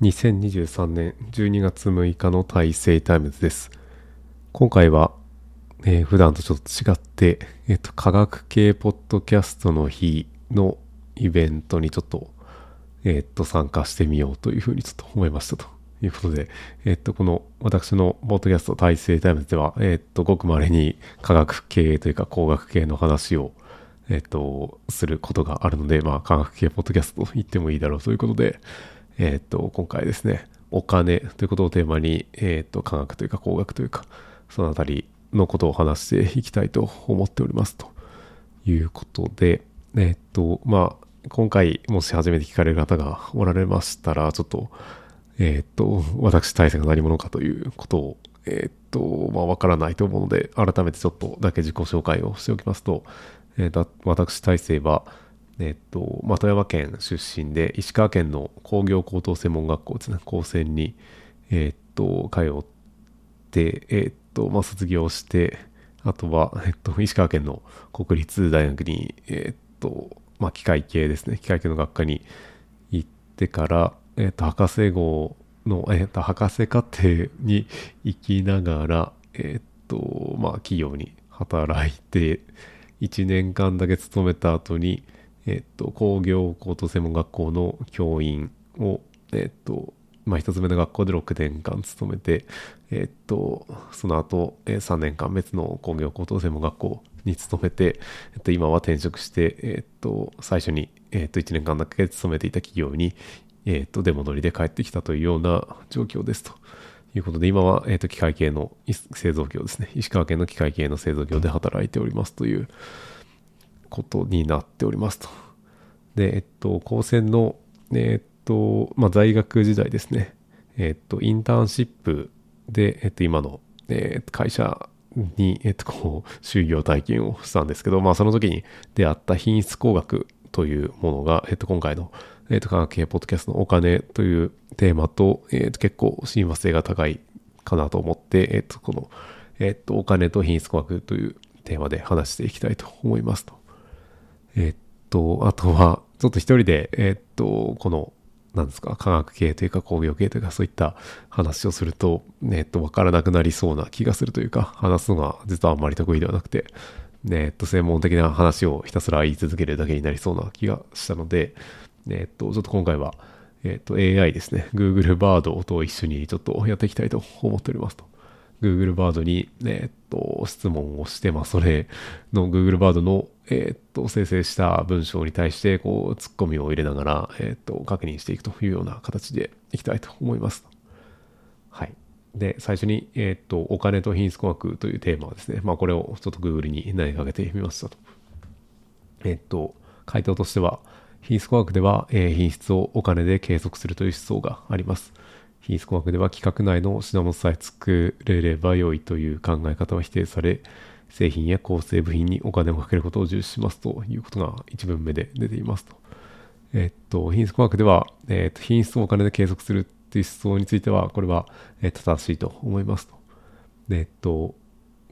2023年12月6日の大成タイムズです。今回は、えー普段とちょっと違って、えっ、と、科学系ポッドキャストの日のイベントにちょっと、えっ、と、参加してみようというふうにちょっと思いましたということで、えっ、と、この私のポッドキャスト大成タイムズでは、えっ、と、ごく稀に科学系というか工学系の話をえっと、することがあるので、まあ、科学系ポッドキャストと言ってもいいだろうということで、えっと、今回ですね、お金ということをテーマに、えっと、科学というか工学というか、そのあたりのことを話していきたいと思っておりますということで、えっと、まあ、今回、もし初めて聞かれる方がおられましたら、ちょっと、えっと、私、大勢が何者かということを、えっと、まあ、わからないと思うので、改めてちょっとだけ自己紹介をしておきますと、えーだ私、大勢は、えっと、まあ、富山県出身で、石川県の工業高等専門学校ですね、高専に、えっと、通って、えっと、まあ、卒業して、あとは、えっと、石川県の国立大学に、えっと、まあ、機械系ですね、機械系の学科に行ってから、えっと、博士号の、えっと、博士課程に 行きながら、えっと、まあ、企業に働いて、1年間だけ勤めた後に、えっと、工業高等専門学校の教員を、えっと、まあ、一つ目の学校で6年間勤めて、えっと、その後、え3年間別の工業高等専門学校に勤めて、えっと、今は転職して、えっと、最初に、えっと、1年間だけ勤めていた企業に、えっと、出戻りで帰ってきたというような状況ですと。いうことで、今は、えっと、機械系の製造業ですね。石川県の機械系の製造業で働いておりますということになっておりますと。で、えっと、高専の、えっと、まあ、在学時代ですね。えっと、インターンシップで、えっと、今の、えっと会社に、えっと、こう、就業体験をしたんですけど、まあ、その時に出会った品質工学というものが、えっと、今回の、えっと、科学系ポッドキャストのお金というテーマと、えっと、結構親和性が高いかなと思って、えっと、この、えっと、お金と品質工学というテーマで話していきたいと思いますと。えっと、あとは、ちょっと一人で、えっと、この、なんですか、科学系というか工業系というかそういった話をすると、えっと、わからなくなりそうな気がするというか、話すのが実はあんまり得意ではなくて、えっと、専門的な話をひたすら言い続けるだけになりそうな気がしたので、えっと、ちょっと今回は、えっと、AI ですね、Google バードと一緒にちょっとやっていきたいと思っておりますと。Google バードに、えっと、質問をして、まあ、それの Google バードの、えっと、生成した文章に対して、こう、ツッコミを入れながら、えっと、確認していくというような形でいきたいと思います。はい。で、最初に、えっと、お金と品質工学というテーマはですね、まあ、これをちょっと Google に投げかけてみましたと。えっと、回答としては、品質工学では、えー品質をお金で計測するという思想があります。品質工学では規格内の品物さえ作れれば良いという考え方は否定され、製品や構成部品にお金をかけることを重視しますということが一文目で出ていますと。えっと、品質工学では、えっと、品質をお金で計測するという思想については、これは、正しいと思いますと。えっと、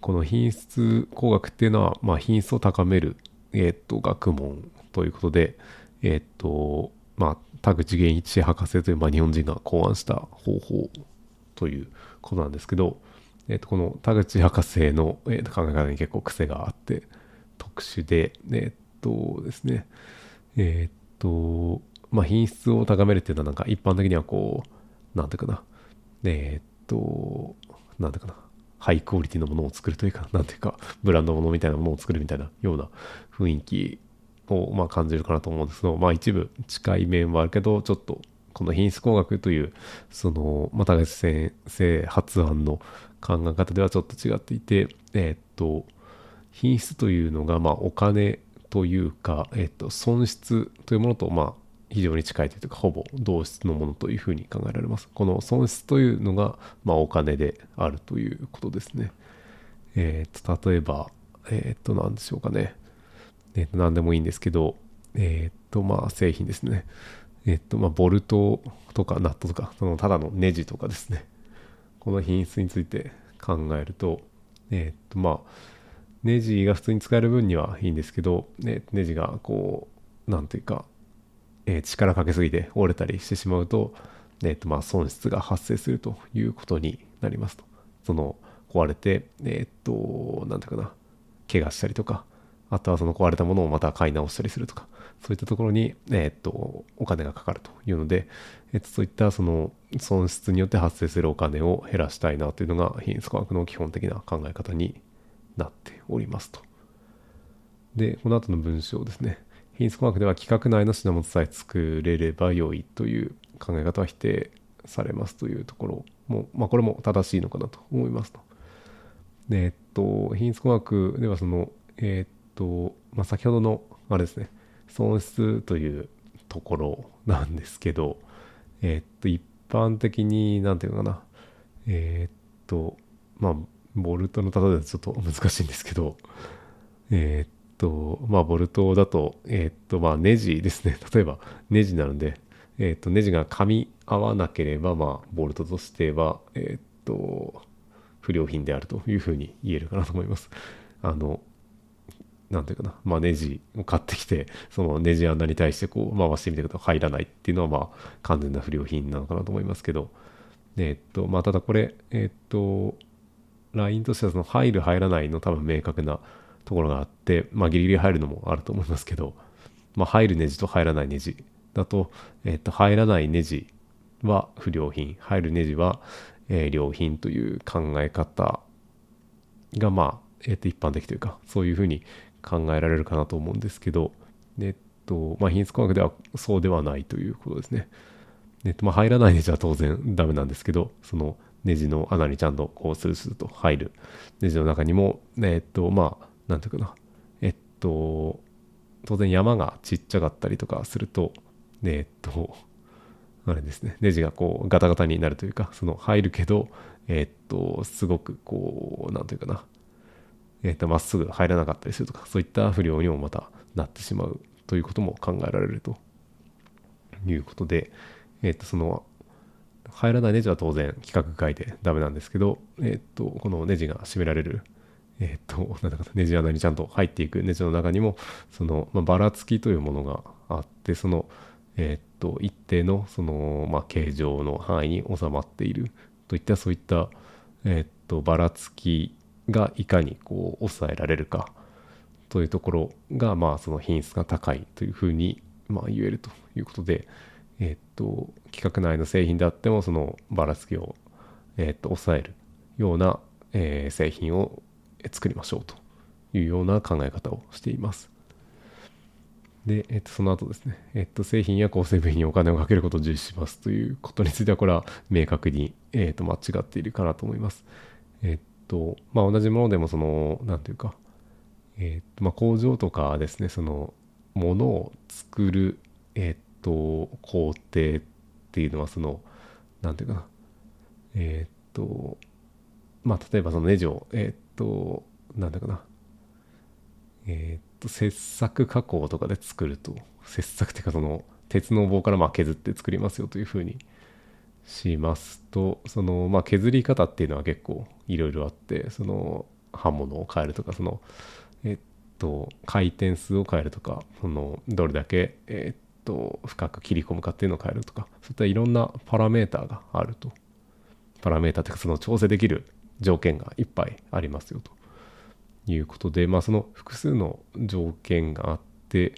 この品質工学っていうのは、まあ、品質を高める、えっと、学問ということで、えっと、まあ、田口源一博士という、まあ、日本人が考案した方法ということなんですけど、えっと、この田口博士の、えっと、考え方に結構癖があって、特殊で、えっとですね、えっと、まあ、品質を高めるっていうのは、なんか一般的にはこう、なんていうかな、えっと、なんていうかな、ハイクオリティのものを作るというか、なんていうか、ブランドものみたいなものを作るみたいなような雰囲気を、まあ、感じるかなと思うんですけど、まあ、一部近い面はあるけど、ちょっと、この品質工学という、その、まあ、田口先生発案の考え方ではちょっと違っていて、えっと、品質というのが、まあ、お金というか、えっと、損失というものと、まあ、非常に近いというか、ほぼ同質のものというふうに考えられます。この損失というのが、まあ、お金であるということですね。えっと、例えば、えっと、なんでしょうかね。えーと何でもいいんですけど、えっ、と、まあ、製品ですね。えっ、と、まあ、ボルトとかナットとか、そのただのネジとかですね。この品質について考えると、えっ、と、まあ、ネジが普通に使える分にはいいんですけど、ね、ネジがこう、なんていうか、えー力かけすぎて折れたりしてしまうと、えっ、と、まあ、損失が発生するということになりますと。その、壊れて、えっ、と、なんていうかな、怪我したりとか、あとはその壊れたものをまた買い直したりするとか、そういったところに、えっ、と、お金がかかるというので、えっ、と、そういったその損失によって発生するお金を減らしたいなというのが品質科学の基本的な考え方になっておりますと。で、この後の文章ですね。品質科学では規格内の品物さえ作れれば良いという考え方は否定されますというところも、まあ、これも正しいのかなと思いますと。で、えっと、品質工学ではその、えっと、とまあ、先ほどの、あれですね、損失というところなんですけど、えっと、一般的に、なんていうのかな、えっと、まあ、ボルトの例えだとちょっと難しいんですけど、えっと、まあ、ボルトだと、えっと、まあ、ネジですね。例えば、ネジなので、えっと、ネジが噛み合わなければ、まあ、ボルトとしては、えっと、不良品であるというふうに言えるかなと思います。あの、なんていうかな、まあ、ネジを買ってきて、そのネジ穴に対してこう回してみたけど入らないっていうのは、まあ、完全な不良品なのかなと思いますけど、えっと、まあ、ただこれ、えっと、ラインとしてはその入る入らないの多分明確なところがあって、まあ、ギリギリ入るのもあると思いますけど、まあ、入るネジと入らないネジだと、えっと、入らないネジは不良品、入るネジは、えー、良品という考え方が、まあ、えっと、一般的というか、そういうふうに考えられるかなと思うんですけど、えっと、まあ、品質工学ではそうではないということですね。えっと、まあ、入らないネジは当然ダメなんですけど、そのネジの穴にちゃんとこうスルスルと入る。ネジの中にも、えっと、まあ、なんていうかな、えっと、当然山がちっちゃかったりとかすると、えっと、あれですね、ネジがこうガタガタになるというか、その入るけど、えっと、すごくこう、なんていうかな、えっと、まっすぐ入らなかったりするとか、そういった不良にもまたなってしまうということも考えられるということで、えっと、その、入らないネジは当然規格外でダメなんですけど、えっと、このネジが締められる、えっと、なんだかネジ穴にちゃんと入っていくネジの中にも、その、まあ、ばらつきというものがあって、その、えっと、一定の、その、まあ、形状の範囲に収まっているといった、そういった、えっと、ばらつきがいかにこう抑えられるかというところが、まあ、その品質が高いというふうに、ま、言えるということで、えっと、規格内の製品であっても、そのばらつきを、えっと、抑えるような、え、製品を作りましょうというような考え方をしています。で、えっと、その後ですね、えっと、製品や構成部品にお金をかけることを重視しますということについては、これは明確に、えっと、間違っているかなと思います。えっと、まあ、同じものでも、その、なんていうか、えっと、まあ、工場とかですね、その、ものを作る、えっと、工程っていうのは、その、なんていうかな、えっと、まあ、例えばそのネジを、えっと、なんだかな、えっと、切削加工とかで作ると、切削っていうかその、鉄の棒からま削って作りますよというふうにしますと、その、まあ、削り方っていうのは結構いろいろあって、その、刃物を変えるとか、その、えっと、回転数を変えるとか、その、どれだけ、えっと、深く切り込むかっていうのを変えるとか、そういったいろんなパラメーターがあると。パラメーターっていうか、その調整できる条件がいっぱいありますよということで、まあ、その複数の条件があって、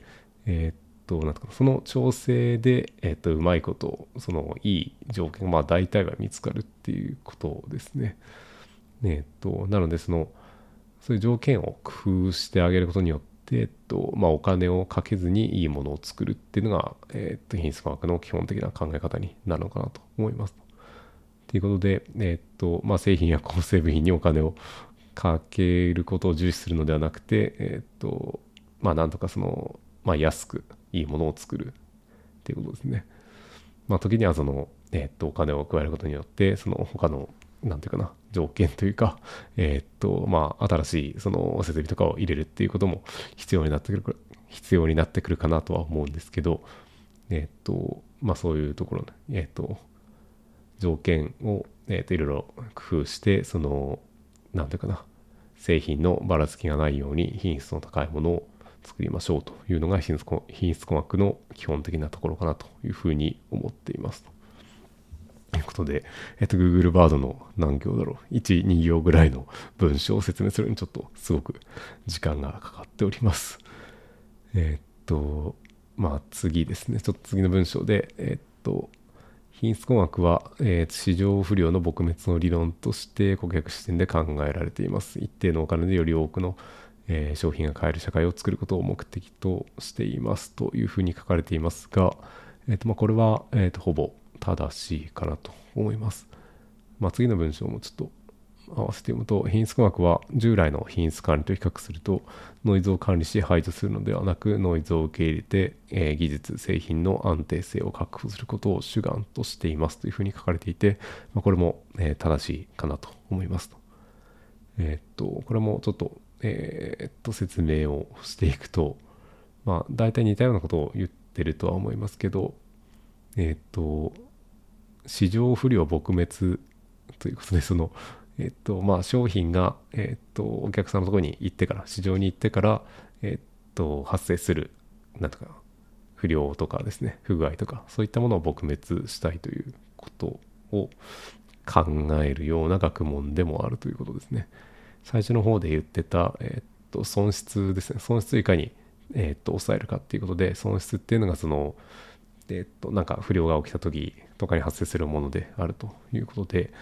えー、っと、なんかその調整で、え、っと、うまいこと、そのいい条件、まあ、大体は見つかるっていうことですね。ねえっと、なので、その、そういう条件を工夫してあげることによって、えっと、まあ、お金をかけずにいいものを作るっていうのが、えっと、品質科学の基本的な考え方になるのかなと思います。ということで、えっと、まあ、製品や構成部品にお金をかけることを重視するのではなくて、えっと、まあ、なんとかその、まあ、安くいいものを作るっていうことですね。まあ、時にはその、えっと、お金を加えることによって、その他の、なんていうかな、条件というか、えっと、まあ、新しい、その、設備とかを入れるっていうことも必要になってくる、必要になってくるかなとは思うんですけど、えっと、まあ、そういうところ、えっと、条件を、えっと、いろいろ工夫して、その、なんていうかな、製品のばらつきがないように品質の高いものを作りましょうというのが品質品質工学の基本的なところかなというふうに思っています。ということで、えっと、Google バードの何行だろう、1、2行ぐらいの文章を説明するにちょっとすごく時間がかかっております。えっと、まあ次ですね、ちょっと次の文章で、えっと、品質工学は、えー、市場不良の撲滅の理論として顧客視点で考えられています。一定のお金でより多くの、えー、商品が買える社会を作ることを目的としていますというふうに書かれていますが、えーとまあ、これは、えーとほぼ正しいかなと思います。まあ、次の文章もちょっと合わせて読むと品質工学は従来の品質管理と比較するとノイズを管理し排除するのではなくノイズを受け入れて、えー、技術製品の安定性を確保することを主眼としていますというふうに書かれていて、まあ、これも、えー、正しいかなと思いますと。えー、っとこれもちょっと,、えー、っと説明をしていくとまあ大体似たようなことを言ってるとは思いますけどえっと市場不良撲滅ということでそのえっと、まあ、商品が、えっと、お客さんのところに行ってから、市場に行ってから、えっと、発生する、なんとか、不良とかですね、不具合とか、そういったものを撲滅したいということを考えるような学問でもあるということですね。最初の方で言ってた、えっと、損失ですね。損失いかに、えっと、抑えるかっていうことで、損失っていうのが、その、えっと、なんか不良が起きた時とかに発生するものであるということで、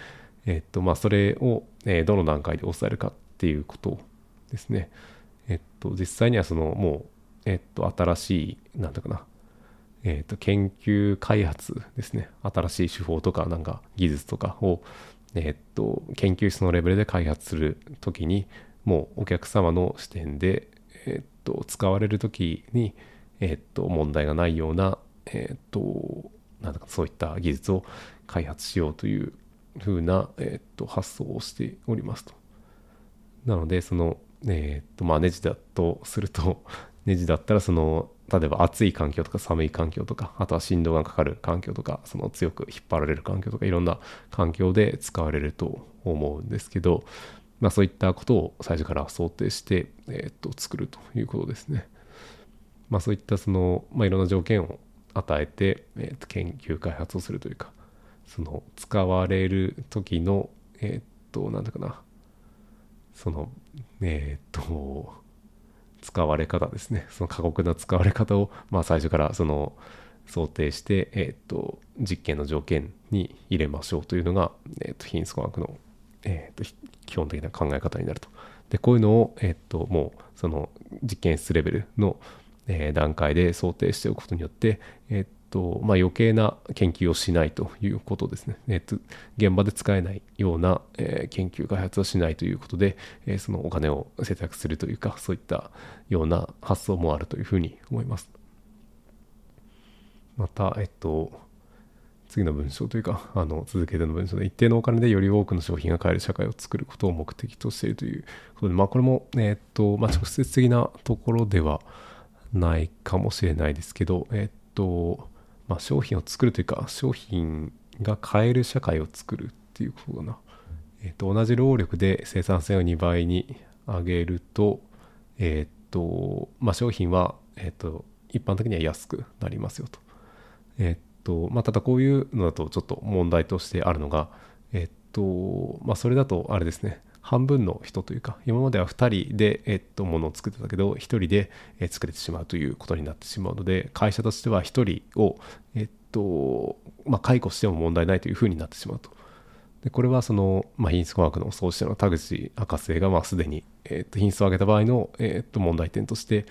えっと、まあ、それを、えどの段階で抑えるかっていうことですね。えっと、実際にはその、もう、えっと、新しい、なんだかな、えっと、研究開発ですね。新しい手法とか、なんか技術とかを、えっと、研究室のレベルで開発するときに、もうお客様の視点で、えっと、使われるときに、えっと、問題がないような、えっと、なんだかそういった技術を開発しようというふうな、えっと発想をしておりますと。なのでその、えっとまあ、ネジだとするとネジだったらその例えば暑い環境とか寒い環境とかあとは振動がかかる環境とかその強く引っ張られる環境とかいろんな環境で使われると思うんですけど、まあ、そういったことを最初から想定して、えっと作るということですね。まあ、そういったその、まあ、いろんな条件を与えて、えっと研究開発をするというかその使われる時のえー、っとなんだかなそのえー、っと使われ方ですねその過酷な使われ方をまあ最初からその想定して、え、っと実験の条件に入れましょうというのが、えー、っと品質工学の、え、っと基本的な考え方になると。でこういうのを、えっともうその実験室レベルの、え段階で想定しておくことによって、えっとまあ、余計な研究をしないということですね。えっと、現場で使えないような、えー、研究開発をしないということで、えー、そのお金を節約するというか、そういったような発想もあるというふうに思います。また、えっと、次の文章というか、あの続けての文章で、一定のお金でより多くの商品が買える社会を作ることを目的としているということで、まあ、これも、えっとまあ、直接的なところではないかもしれないですけど、えっと、まあ、商品を作るというか商品が買える社会を作るっていうことだな、えっ、ー、と同じ労力で生産性を2倍に上げるとえっ、ー、とまあ商品はえっ、ー、と一般的には安くなりますよと。えっとまあただこういうのだとちょっと問題としてあるのがえっとまあそれだとあれですね。半分の人というか今までは2人で、えっと、ものを作ってたけど1人で、え作れてしまうということになってしまうので会社としては1人を、えっとまあ、解雇しても問題ないというふうになってしまうと。でこれはその、ま、品質工学の創始者の田口博士がまあすでに、えっと、品質を上げた場合の、えっと、問題点として、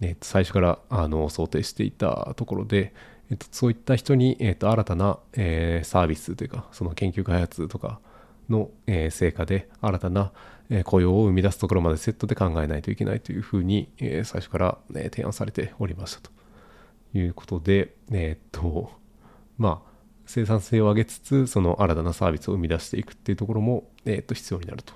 えっと、最初からあの想定していたところで、えっと、そういった人に、えっと、新たな、え、サービスというかその研究開発とかの、え成果で新たな、雇用を生み出すところまでセットで考えないといけないというふうに、え最初から、ね、提案されておりましたということで、え、っとまあ生産性を上げつつその新たなサービスを生み出していくっていうところも、え、っと必要になると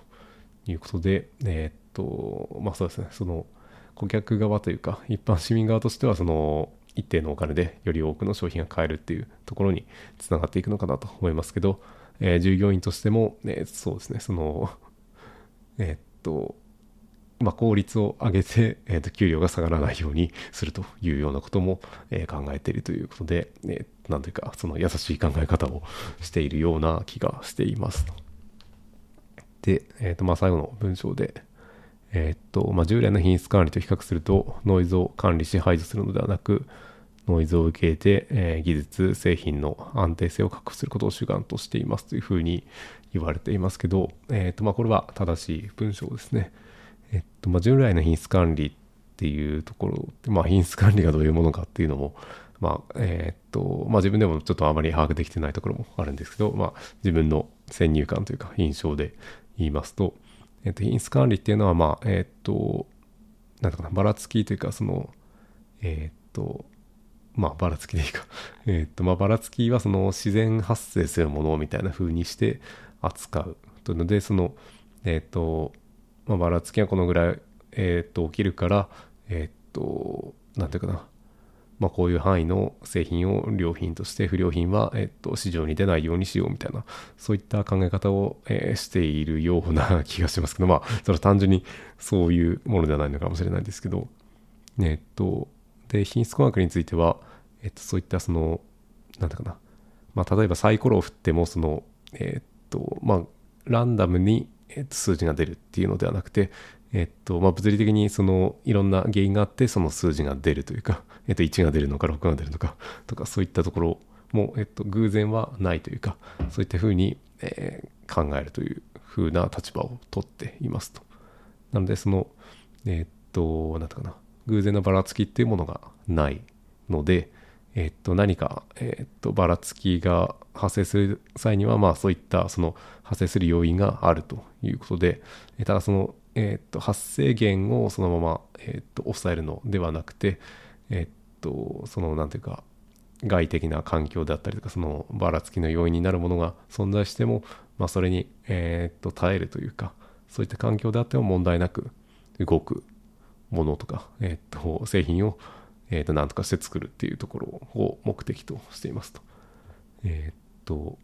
いうことで、え、っとまあそうですね。その顧客側というか一般市民側としてはその一定のお金でより多くの商品が買えるっていうところにつながっていくのかなと思いますけど、えー、従業員としても、えー、そうですね、その、えー、っと、まあ、効率を上げて、えー、と給料が下がらないようにするというようなことも、え、考えているということで、えー、なんていうか、その優しい考え方をしているような気がしています。で、えっ、と、まあ、最後の文章で、えっ、と、まあ、従来の品質管理と比較すると、ノイズを管理し排除するのではなく、ノイズを受け入れて、えー、技術、製品の安定性を確保することを主眼としていますというふうに言われていますけど、えっ、と、まあ、これは正しい文章ですね。えっと、まあ、従来の品質管理っていうところで、まあ、品質管理がどういうものかっていうのも、まあ、えー、っと、まあ自分でもちょっとあまり把握できてないところもあるんですけど、まあ自分の先入観というか印象で言いますと、え、っと、品質管理っていうのは、まあ、えー、っと、なんだかな、ばらつきというか、その、えっと、まあ、ばらつきでいいか。えっと、まあ、ばらつきはその自然発生するものみたいな風にして扱うというので、その、えっと、まあ、ばらつきはこのぐらい、えっと、起きるから、えっと、なんていうかな、まあ、こういう範囲の製品を良品として不良品は、えっと、市場に出ないようにしようみたいなそういった考え方を、え、しているような 気がしますけどまあそれは単純にそういうものではないのかもしれないですけど、えっとで品質工学については、えっと、そういったそのなんだかな、まあ、例えばサイコロを振ってもそのえっとまあランダムにえっと数字が出るっていうのではなくて、えっと、まあ、物理的にそのいろんな原因があってその数字が出るというか、えっと、1が出るのか6が出るのかとかそういったところも、えっと、偶然はないというかそういったふうに、え、考えるというふうな立場を取っていますと。なのでそのえっと何ていうかな偶然のばらつきっていうものがないので、えっと、何か、えっと、ばらつきが発生する際には、まあ、そういったその発生する要因があるということで、ただそのえっと発生源をそのまま、えっと抑えるのではなくて、えっとそのなんていうか外的な環境であったりとかそのばらつきの要因になるものが存在しても、まあ、それに、えっと耐えるというかそういった環境であっても問題なく動くものとか、えっと製品を、えっと何とかして作るっていうところを目的としていますと。えっと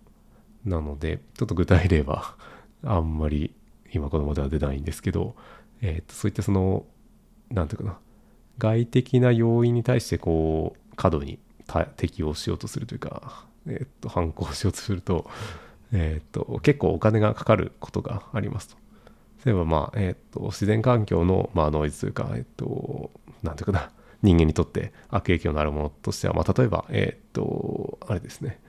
なのでちょっと具体例は あんまり今子供では出ないんですけど、えー、とそういったその何ていうかな外的な要因に対してこう過度に適応しようとするというか、えー、と反抗しようとすると,、えー、と結構お金がかかることがありますと。例えばまあ、えー、と自然環境の、まあ、ノイズというか、え、ー、と何ていうかな人間にとって悪影響のあるものとしては、まあ、例えばえ、ー、とあれですね。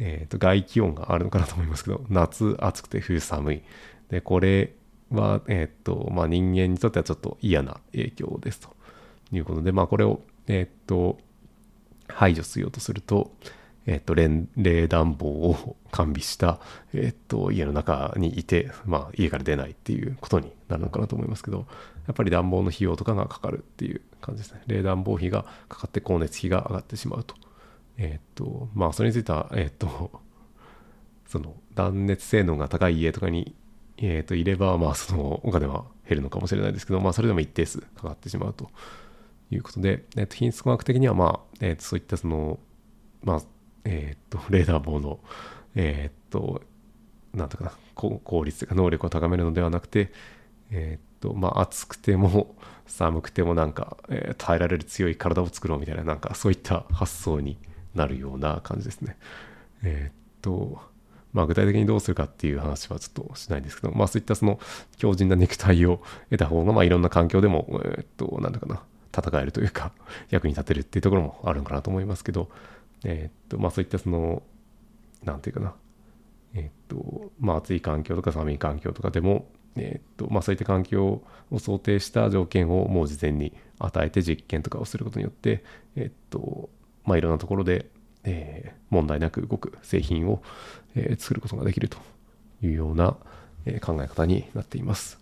えー、と外気温があるのかなと思いますけど夏暑くて冬寒い。で、これは、えっ、と、まあ、人間にとってはちょっと嫌な影響ですということで、まあ、これを、えっ、と、排除しようとすると、えっ、と、冷暖房を完備した、えっ、と、家の中にいて、まあ、家から出ないっていうことになるのかなと思いますけど、やっぱり暖房の費用とかがかかるっていう感じですね。冷暖房費がかかって光熱費が上がってしまうと。えっ、と、まあ、それについては、えっ、と、その断熱性能が高い家とかにえー、といれば、まあ、そのお金は減るのかもしれないですけど、まあ、それでも一定数かかってしまうということで、えー、と品質工学的には、まあえー、とそういったその、まあえー、とレーダー棒の、えー、となんとかな効率というか能力を高めるのではなくて、えー、とまあ、暑くても寒くてもなんか、えー、耐えられる強い体を作ろうみたいななんかそういった発想になるような感じですね。えっ、とまあ、具体的にどうするかっていう話はちょっとしないんですけど、まあ、そういったその強靭な肉体を得た方が、まあ、いろんな環境でも、えっと、なんだかな、戦えるというか、役に立てるっていうところもあるのかなと思いますけど、えっと、まあ、そういったその、なんていうかな、えっと、まあ、暑い環境とか寒い環境とかでも、えっと、まあ、そういった環境を想定した条件をもう事前に与えて実験とかをすることによって、えっと、まあ、いろんなところで、えー、問題なく動く製品を、えー、作ることができるというような、えー、考え方になっています。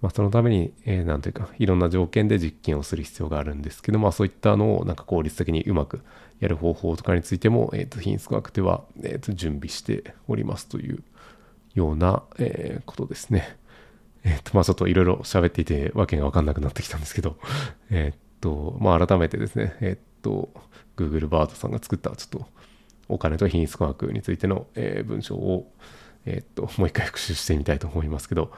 まあ、そのために、えー、なんというか、いろんな条件で実験をする必要があるんですけど、まあ、そういったのをなんか効率的にうまくやる方法とかについても、えー、と品質科学では、えー、と準備しておりますというような、えー、ことですね。えっ、と、まあ、ちょっといろいろ喋っていてわけがわかんなくなってきたんですけど、えっと、まあ、改めてですね、えっと、Google バードさんが作ったちょっとお金と品質科学についての、え、文章を、え、っともう一回復習してみたいと思いますけど、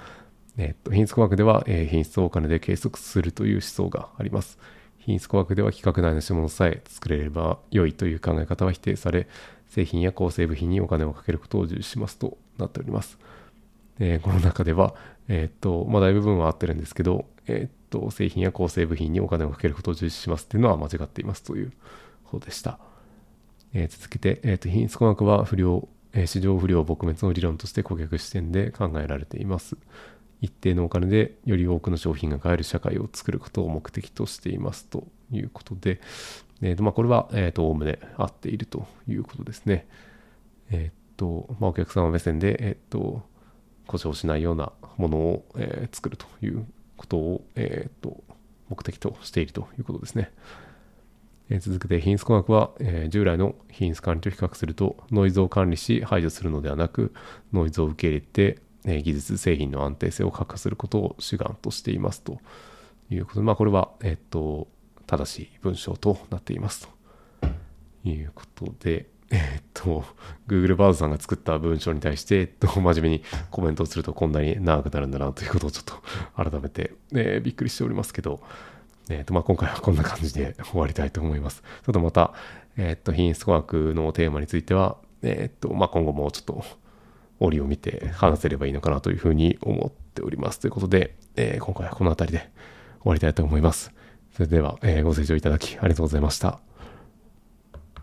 え、っと品質科学では、えー、品質をお金で計測するという思想があります。品質工学では規格内の下物さえ作れれば良いという考え方は否定され、製品や構成部品にお金をかけることを重視しますとなっております。えー、この中では、えー、っと、まあ、大部分は合ってるんですけど、えー、っと、製品や構成部品にお金をかけることを重視しますっていうのは間違っていますという方でした。え続けて、えっと、品質工学は不良、え市場不良撲滅の理論として顧客視点で考えられています。一定のお金でより多くの商品が買える社会を作ることを目的としていますということで、えーとまあ、これは、おおむね合っているということですね。えっ、ー、と、まあ、お客様目線で、えっ、ー、と、故障しないようなものを、えー、作るということを、えっ、と、目的としているということですね。え続けて品質工学は、え従来の品質管理と比較するとノイズを管理し排除するのではなくノイズを受け入れてえ技術、製品の安定性を確保することを主眼としていますということで、まあ、これは、えっと、正しい文章となっていますということで、えっと、Google バードさんが作った文章に対して、えっと、真面目にコメントをするとこんなに長くなるんだなということをちょっと改めて、えー、びっくりしておりますけど、えっと、まあ、今回はこんな感じで 終わりたいと思います。ちょっとまた、えっと、品質工学のテーマについては、えっと、まあ、今後もちょっと折を見て話せればいいのかなというふうに思っております。ということで、えー、今回はこの辺りで終わりたいと思います。それでは、えー、ご清聴いただきありがとうございました。